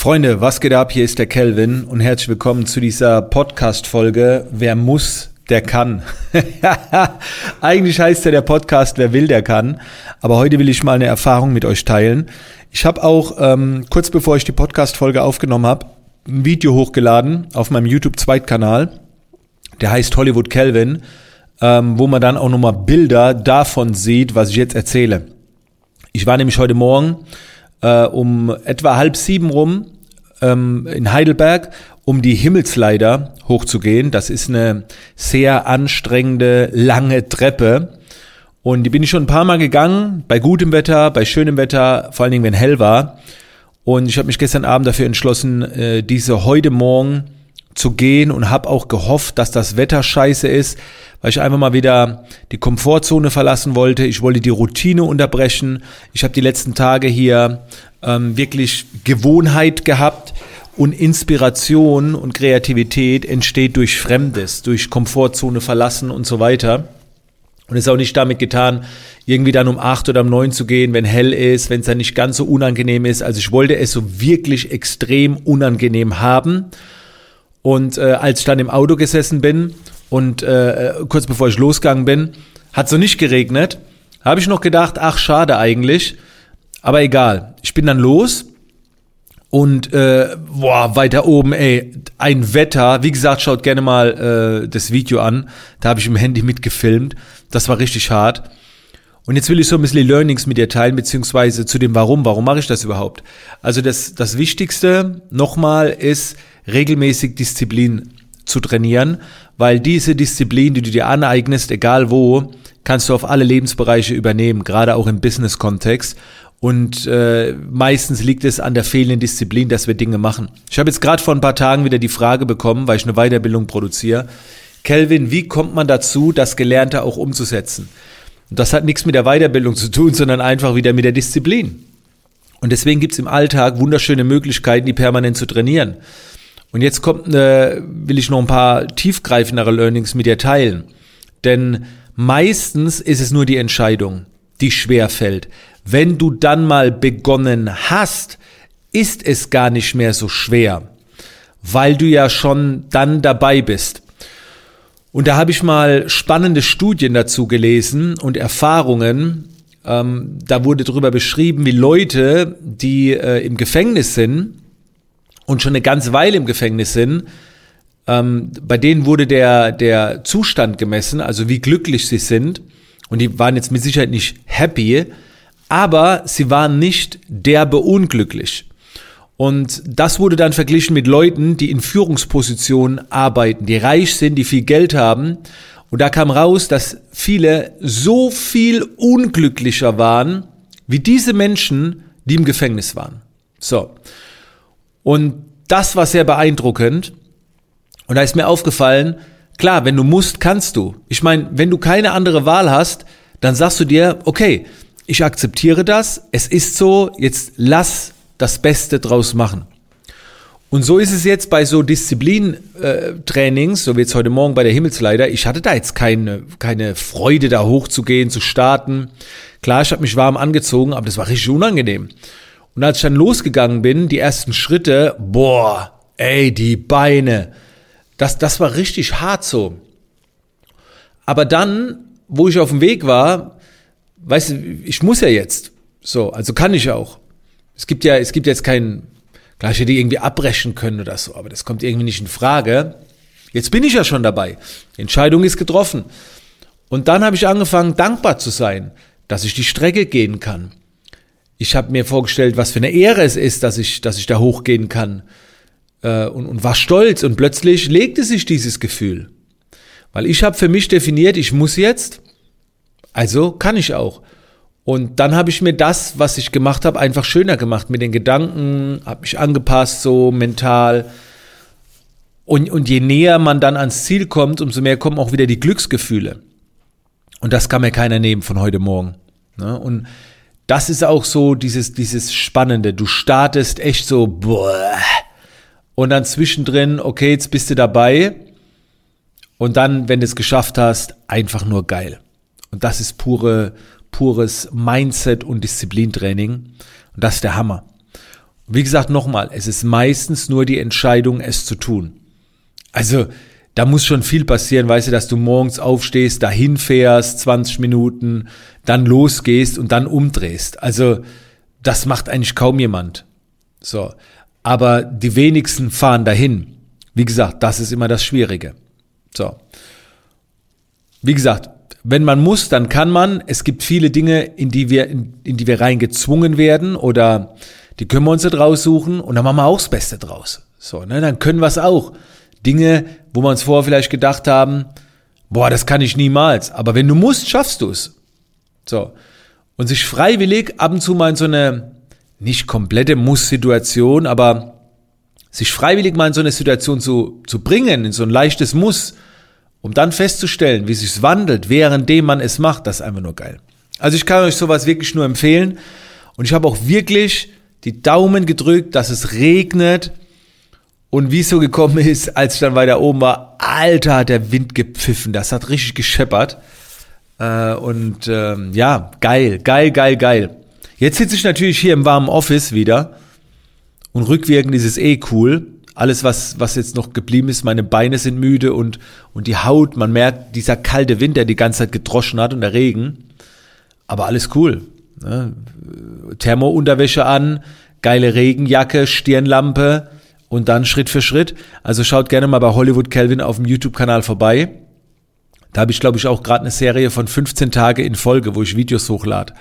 Freunde, was geht ab? Hier ist der Kelvin und herzlich willkommen zu dieser Podcast-Folge. Wer muss, der kann. Eigentlich heißt ja der Podcast, wer will, der kann. Aber heute will ich mal eine Erfahrung mit euch teilen. Ich habe auch ähm, kurz bevor ich die Podcast-Folge aufgenommen habe, ein Video hochgeladen auf meinem YouTube-Zweitkanal. Der heißt Hollywood Kelvin, ähm, wo man dann auch nochmal Bilder davon sieht, was ich jetzt erzähle. Ich war nämlich heute Morgen äh, um etwa halb sieben rum ähm, in Heidelberg, um die Himmelsleiter hochzugehen. Das ist eine sehr anstrengende, lange Treppe. Und die bin ich schon ein paar Mal gegangen, bei gutem Wetter, bei schönem Wetter, vor allen Dingen, wenn hell war. Und ich habe mich gestern Abend dafür entschlossen, äh, diese heute Morgen zu gehen und habe auch gehofft, dass das Wetter scheiße ist, weil ich einfach mal wieder die Komfortzone verlassen wollte. Ich wollte die Routine unterbrechen. Ich habe die letzten Tage hier ähm, wirklich Gewohnheit gehabt und Inspiration und Kreativität entsteht durch Fremdes, durch Komfortzone verlassen und so weiter. Und es ist auch nicht damit getan, irgendwie dann um acht oder um neun zu gehen, wenn hell ist, wenn es dann nicht ganz so unangenehm ist. Also ich wollte es so wirklich extrem unangenehm haben. Und äh, als ich dann im Auto gesessen bin und äh, kurz bevor ich losgegangen bin, hat so nicht geregnet, habe ich noch gedacht, ach schade eigentlich, aber egal. Ich bin dann los und äh, boah, weiter oben, ey, ein Wetter. Wie gesagt, schaut gerne mal äh, das Video an. Da habe ich im Handy mitgefilmt. Das war richtig hart. Und jetzt will ich so ein bisschen Learnings mit dir teilen, beziehungsweise zu dem Warum. Warum mache ich das überhaupt? Also das, das Wichtigste nochmal ist, regelmäßig Disziplin zu trainieren, weil diese Disziplin, die du dir aneignest, egal wo, kannst du auf alle Lebensbereiche übernehmen, gerade auch im Business-Kontext. Und äh, meistens liegt es an der fehlenden Disziplin, dass wir Dinge machen. Ich habe jetzt gerade vor ein paar Tagen wieder die Frage bekommen, weil ich eine Weiterbildung produziere. Kelvin, wie kommt man dazu, das Gelernte auch umzusetzen? Und das hat nichts mit der Weiterbildung zu tun, sondern einfach wieder mit der Disziplin. Und deswegen gibt's im Alltag wunderschöne Möglichkeiten, die permanent zu trainieren. Und jetzt kommt, äh, will ich noch ein paar tiefgreifendere Learnings mit dir teilen. Denn meistens ist es nur die Entscheidung, die schwer fällt. Wenn du dann mal begonnen hast, ist es gar nicht mehr so schwer, weil du ja schon dann dabei bist. Und da habe ich mal spannende Studien dazu gelesen und Erfahrungen. Ähm, da wurde darüber beschrieben, wie Leute, die äh, im Gefängnis sind, und schon eine ganze Weile im Gefängnis sind, ähm, bei denen wurde der, der Zustand gemessen, also wie glücklich sie sind. Und die waren jetzt mit Sicherheit nicht happy, aber sie waren nicht derbe unglücklich. Und das wurde dann verglichen mit Leuten, die in Führungspositionen arbeiten, die reich sind, die viel Geld haben. Und da kam raus, dass viele so viel unglücklicher waren, wie diese Menschen, die im Gefängnis waren. So. Und das war sehr beeindruckend. Und da ist mir aufgefallen, klar, wenn du musst, kannst du. Ich meine, wenn du keine andere Wahl hast, dann sagst du dir, okay, ich akzeptiere das, es ist so, jetzt lass das Beste draus machen. Und so ist es jetzt bei so Disziplintrainings, äh, so wie jetzt heute Morgen bei der Himmelsleiter. Ich hatte da jetzt keine, keine Freude, da hochzugehen, zu starten. Klar, ich habe mich warm angezogen, aber das war richtig unangenehm. Und als ich dann losgegangen bin, die ersten Schritte, boah, ey, die Beine, das, das war richtig hart so. Aber dann, wo ich auf dem Weg war, weißt du, ich muss ja jetzt. So, also kann ich auch. Es gibt ja, es gibt jetzt keinen, klar, ich hätte irgendwie abbrechen können oder so, aber das kommt irgendwie nicht in Frage. Jetzt bin ich ja schon dabei. Die Entscheidung ist getroffen. Und dann habe ich angefangen, dankbar zu sein, dass ich die Strecke gehen kann ich habe mir vorgestellt, was für eine Ehre es ist, dass ich, dass ich da hochgehen kann. Äh, und, und war stolz. Und plötzlich legte sich dieses Gefühl. Weil ich habe für mich definiert, ich muss jetzt, also kann ich auch. Und dann habe ich mir das, was ich gemacht habe, einfach schöner gemacht mit den Gedanken, habe mich angepasst so mental. Und, und je näher man dann ans Ziel kommt, umso mehr kommen auch wieder die Glücksgefühle. Und das kann mir keiner nehmen von heute Morgen. Ne? Und das ist auch so dieses, dieses Spannende. Du startest echt so, boah, und dann zwischendrin, okay, jetzt bist du dabei. Und dann, wenn du es geschafft hast, einfach nur geil. Und das ist pure, pures Mindset und Disziplintraining. Und das ist der Hammer. Wie gesagt, nochmal, es ist meistens nur die Entscheidung, es zu tun. Also, da muss schon viel passieren, weißt du, dass du morgens aufstehst, dahin fährst, 20 Minuten, dann losgehst und dann umdrehst. Also, das macht eigentlich kaum jemand. So. Aber die wenigsten fahren dahin. Wie gesagt, das ist immer das Schwierige. So. Wie gesagt, wenn man muss, dann kann man. Es gibt viele Dinge, in die wir, in, in die wir reingezwungen werden oder die können wir uns nicht raussuchen und dann machen wir auch das Beste draus. So, ne, dann können wir es auch. Dinge, wo wir uns vorher vielleicht gedacht haben, boah, das kann ich niemals. Aber wenn du musst, schaffst du es. So. Und sich freiwillig ab und zu mal in so eine nicht komplette Muss-Situation, aber sich freiwillig mal in so eine Situation zu, zu bringen, in so ein leichtes Muss, um dann festzustellen, wie sich's wandelt, währenddem man es macht, das ist einfach nur geil. Also ich kann euch sowas wirklich nur empfehlen. Und ich habe auch wirklich die Daumen gedrückt, dass es regnet. Und wie es so gekommen ist, als ich dann weiter oben war, Alter, hat der Wind gepfiffen. Das hat richtig gescheppert. Äh, und ähm, ja, geil, geil, geil, geil. Jetzt sitze ich natürlich hier im warmen Office wieder. Und rückwirkend ist es eh cool. Alles, was, was jetzt noch geblieben ist, meine Beine sind müde und, und die Haut, man merkt, dieser kalte Wind, der die ganze Zeit gedroschen hat und der Regen. Aber alles cool. Ne? Thermounterwäsche an, geile Regenjacke, Stirnlampe und dann Schritt für Schritt. Also schaut gerne mal bei Hollywood Kelvin auf dem YouTube-Kanal vorbei. Da habe ich, glaube ich, auch gerade eine Serie von 15 Tage in Folge, wo ich Videos hochlade.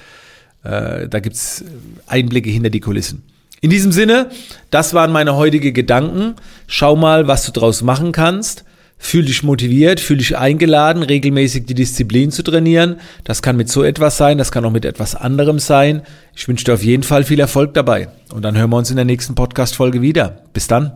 Äh, da gibt's Einblicke hinter die Kulissen. In diesem Sinne, das waren meine heutige Gedanken. Schau mal, was du draus machen kannst. Fühl dich motiviert, fühl dich eingeladen, regelmäßig die Disziplin zu trainieren. Das kann mit so etwas sein, das kann auch mit etwas anderem sein. Ich wünsche dir auf jeden Fall viel Erfolg dabei. Und dann hören wir uns in der nächsten Podcast-Folge wieder. Bis dann.